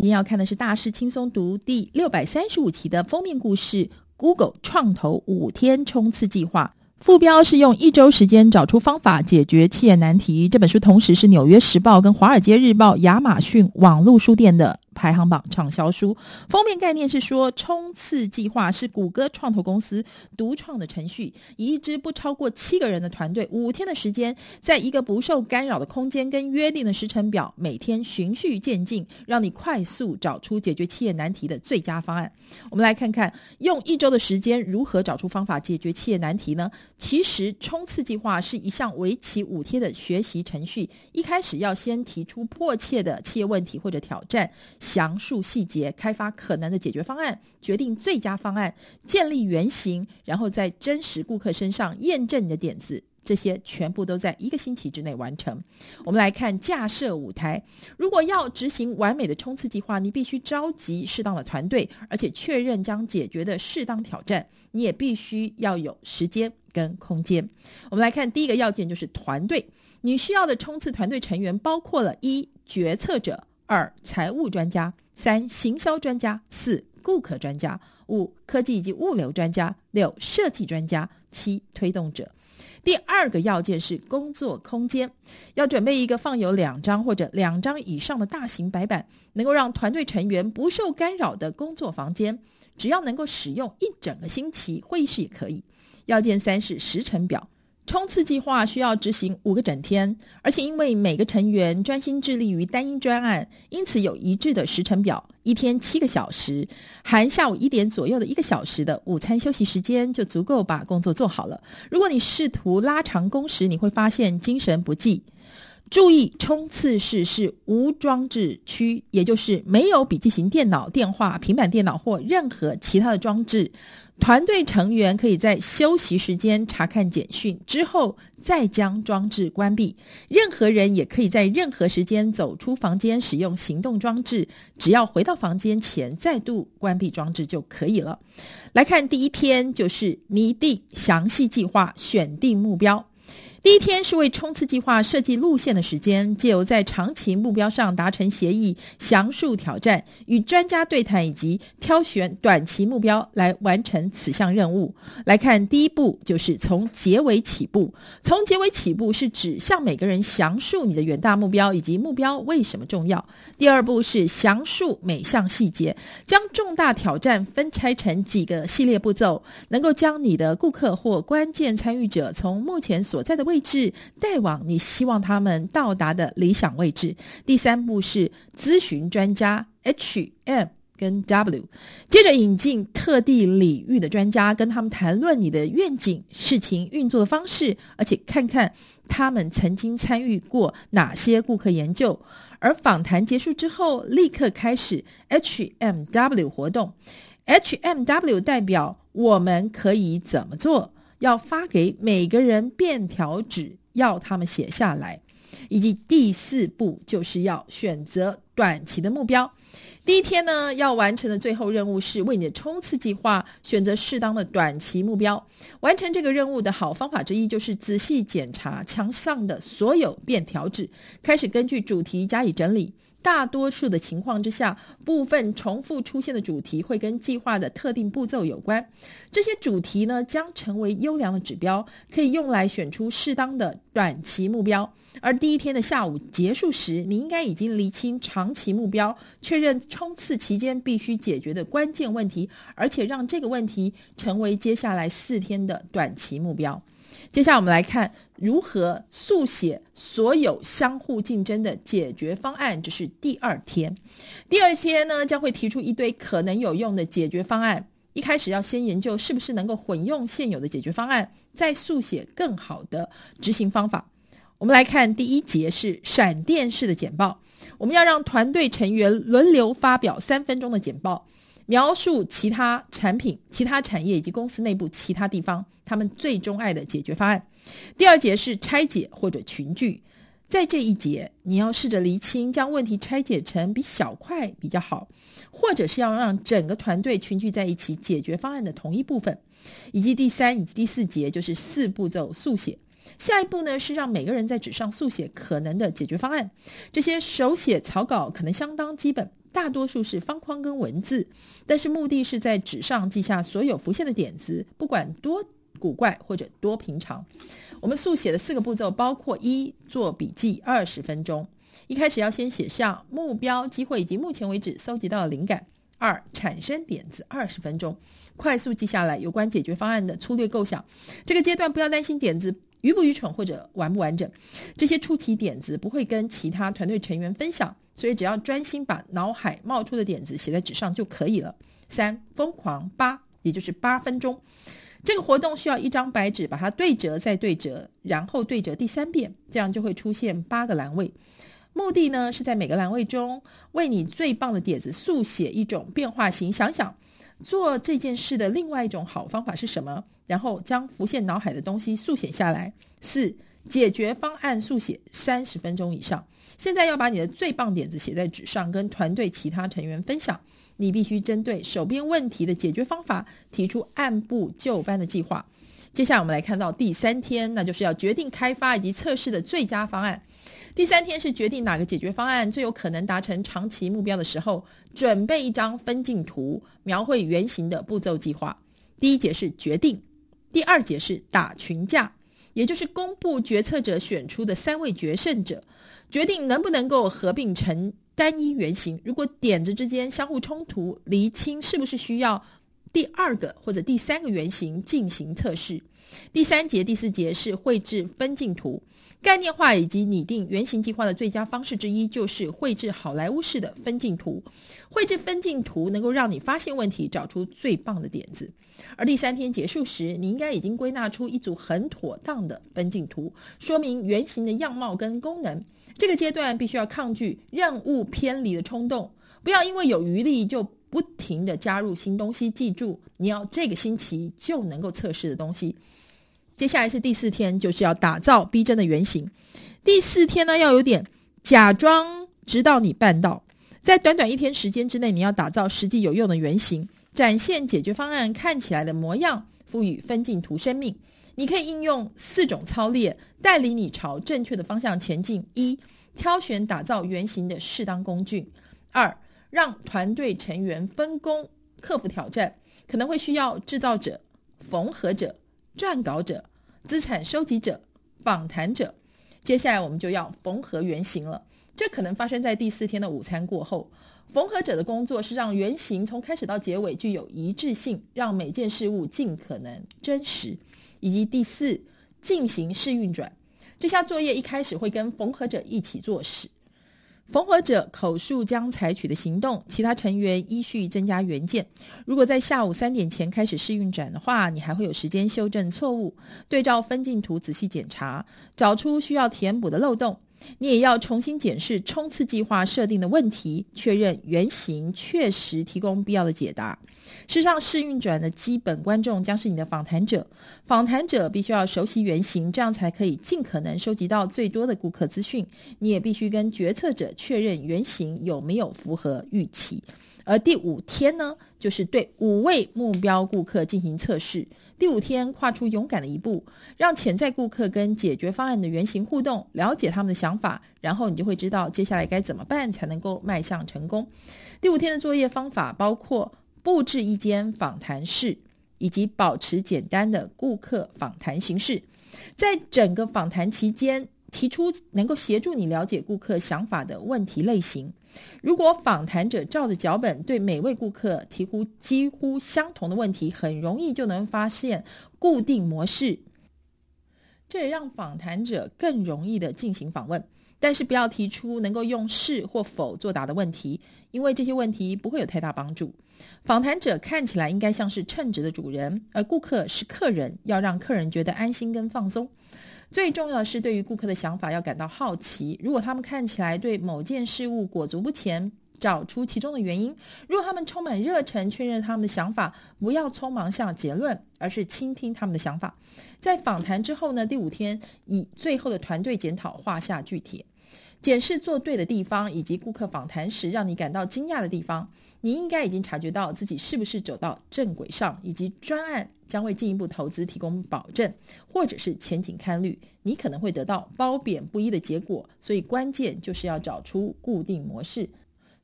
今天要看的是大师轻松读第六百三十五期的封面故事：Google 创投五天冲刺计划。副标是用一周时间找出方法解决企业难题。这本书同时是《纽约时报》跟《华尔街日报》、亚马逊网络书店的。排行榜畅销书封面概念是说，冲刺计划是谷歌创投公司独创的程序，以一支不超过七个人的团队，五天的时间，在一个不受干扰的空间跟约定的时程表，每天循序渐进，让你快速找出解决企业难题的最佳方案。我们来看看用一周的时间如何找出方法解决企业难题呢？其实冲刺计划是一项为期五天的学习程序，一开始要先提出迫切的企业问题或者挑战。详述细节，开发可能的解决方案，决定最佳方案，建立原型，然后在真实顾客身上验证你的点子。这些全部都在一个星期之内完成。我们来看架设舞台。如果要执行完美的冲刺计划，你必须召集适当的团队，而且确认将解决的适当挑战。你也必须要有时间跟空间。我们来看第一个要件，就是团队。你需要的冲刺团队成员包括了一决策者。二、财务专家；三、行销专家；四、顾客专家；五、科技以及物流专家；六、设计专家；七、推动者。第二个要件是工作空间，要准备一个放有两张或者两张以上的大型白板，能够让团队成员不受干扰的工作房间。只要能够使用一整个星期，会议室也可以。要件三是时程表。冲刺计划需要执行五个整天，而且因为每个成员专心致力于单一专案，因此有一致的时程表，一天七个小时，含下午一点左右的一个小时的午餐休息时间，就足够把工作做好了。如果你试图拉长工时，你会发现精神不济。注意，冲刺式是无装置区，也就是没有笔记型电脑、电话、平板电脑或任何其他的装置。团队成员可以在休息时间查看简讯，之后再将装置关闭。任何人也可以在任何时间走出房间，使用行动装置，只要回到房间前再度关闭装置就可以了。来看第一天，就是拟定详细计划，选定目标。第一天是为冲刺计划设计路线的时间，借由在长期目标上达成协议、详述挑战、与专家对谈以及挑选短期目标来完成此项任务。来看第一步，就是从结尾起步。从结尾起步是指向每个人详述你的远大目标以及目标为什么重要。第二步是详述每项细节，将重大挑战分拆成几个系列步骤，能够将你的顾客或关键参与者从目前所在的位置带往你希望他们到达的理想位置。第三步是咨询专家 H M 跟 W，接着引进特地领域的专家，跟他们谈论你的愿景、事情运作的方式，而且看看他们曾经参与过哪些顾客研究。而访谈结束之后，立刻开始 H M W 活动。H M W 代表我们可以怎么做？要发给每个人便条纸，要他们写下来，以及第四步就是要选择短期的目标。第一天呢，要完成的最后任务是为你的冲刺计划选择适当的短期目标。完成这个任务的好方法之一就是仔细检查墙上的所有便条纸，开始根据主题加以整理。大多数的情况之下，部分重复出现的主题会跟计划的特定步骤有关。这些主题呢，将成为优良的指标，可以用来选出适当的短期目标。而第一天的下午结束时，你应该已经厘清长期目标，确认冲刺期间必须解决的关键问题，而且让这个问题成为接下来四天的短期目标。接下来我们来看如何速写所有相互竞争的解决方案，这是第二天。第二天呢，将会提出一堆可能有用的解决方案。一开始要先研究是不是能够混用现有的解决方案，再速写更好的执行方法。我们来看第一节是闪电式的简报。我们要让团队成员轮流发表三分钟的简报。描述其他产品、其他产业以及公司内部其他地方他们最钟爱的解决方案。第二节是拆解或者群聚，在这一节你要试着厘清将问题拆解成比小块比较好，或者是要让整个团队群聚在一起解决方案的同一部分。以及第三以及第四节就是四步骤速写。下一步呢是让每个人在纸上速写可能的解决方案。这些手写草稿可能相当基本。大多数是方框跟文字，但是目的是在纸上记下所有浮现的点子，不管多古怪或者多平常。我们速写的四个步骤包括：一、做笔记二十分钟，一开始要先写下目标、机会以及目前为止搜集到的灵感；二、产生点子二十分钟，快速记下来有关解决方案的粗略构想。这个阶段不要担心点子愚不愚蠢或者完不完整，这些出题点子不会跟其他团队成员分享，所以只要专心把脑海冒出的点子写在纸上就可以了。三、疯狂八，也就是八分钟，这个活动需要一张白纸，把它对折再对折，然后对折第三遍，这样就会出现八个栏位。目的呢是在每个栏位中为你最棒的点子速写一种变化型，想想。做这件事的另外一种好方法是什么？然后将浮现脑海的东西速写下来。四、解决方案速写三十分钟以上。现在要把你的最棒点子写在纸上，跟团队其他成员分享。你必须针对手边问题的解决方法，提出按部就班的计划。接下来我们来看到第三天，那就是要决定开发以及测试的最佳方案。第三天是决定哪个解决方案最有可能达成长期目标的时候，准备一张分镜图，描绘原型的步骤计划。第一节是决定，第二节是打群架，也就是公布决策者选出的三位决胜者，决定能不能够合并成单一原型。如果点子之间相互冲突，厘清是不是需要第二个或者第三个原型进行测试。第三节、第四节是绘制分镜图。概念化以及拟定原型计划的最佳方式之一，就是绘制好莱坞式的分镜图。绘制分镜图能够让你发现问题，找出最棒的点子。而第三天结束时，你应该已经归纳出一组很妥当的分镜图，说明原型的样貌跟功能。这个阶段必须要抗拒任务偏离的冲动，不要因为有余力就不停地加入新东西。记住，你要这个星期就能够测试的东西。接下来是第四天，就是要打造逼真的原型。第四天呢，要有点假装，直到你办到。在短短一天时间之内，你要打造实际有用的原型，展现解决方案看起来的模样，赋予分镜图生命。你可以应用四种操练，带领你朝正确的方向前进：一、挑选打造原型的适当工具；二、让团队成员分工克服挑战，可能会需要制造者、缝合者。撰稿者、资产收集者、访谈者，接下来我们就要缝合原型了。这可能发生在第四天的午餐过后。缝合者的工作是让原型从开始到结尾具有一致性，让每件事物尽可能真实。以及第四，进行试运转。这项作业一开始会跟缝合者一起做事。缝合者口述将采取的行动，其他成员依序增加原件。如果在下午三点前开始试运转的话，你还会有时间修正错误，对照分镜图仔细检查，找出需要填补的漏洞。你也要重新检视冲刺计划设定的问题，确认原型确实提供必要的解答。事实上，试运转的基本观众将是你的访谈者。访谈者必须要熟悉原型，这样才可以尽可能收集到最多的顾客资讯。你也必须跟决策者确认原型有没有符合预期。而第五天呢，就是对五位目标顾客进行测试。第五天，跨出勇敢的一步，让潜在顾客跟解决方案的原型互动，了解他们的想法，法然后你就会知道接下来该怎么办才能够迈向成功。第五天的作业方法包括布置一间访谈室，以及保持简单的顾客访谈形式。在整个访谈期间，提出能够协助你了解顾客想法的问题类型。如果访谈者照着脚本对每位顾客提出几乎相同的问题，很容易就能发现固定模式，这也让访谈者更容易的进行访问。但是不要提出能够用是或否作答的问题，因为这些问题不会有太大帮助。访谈者看起来应该像是称职的主人，而顾客是客人，要让客人觉得安心跟放松。最重要的是，对于顾客的想法要感到好奇。如果他们看起来对某件事物裹足不前，找出其中的原因；如果他们充满热忱，确认他们的想法，不要匆忙下结论，而是倾听他们的想法。在访谈之后呢，第五天以最后的团队检讨画下句点。检视做对的地方，以及顾客访谈时让你感到惊讶的地方。你应该已经察觉到自己是不是走到正轨上，以及专案将为进一步投资提供保证，或者是前景看绿。你可能会得到褒贬不一的结果，所以关键就是要找出固定模式。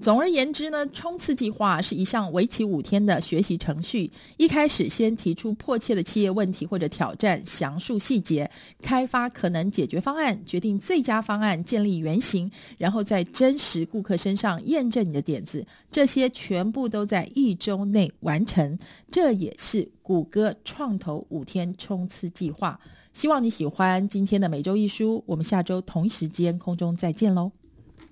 总而言之呢，冲刺计划是一项为期五天的学习程序。一开始先提出迫切的企业问题或者挑战，详述细节，开发可能解决方案，决定最佳方案，建立原型，然后在真实顾客身上验证你的点子。这些全部都在一周内完成。这也是谷歌创投五天冲刺计划。希望你喜欢今天的每周一书。我们下周同一时间空中再见喽。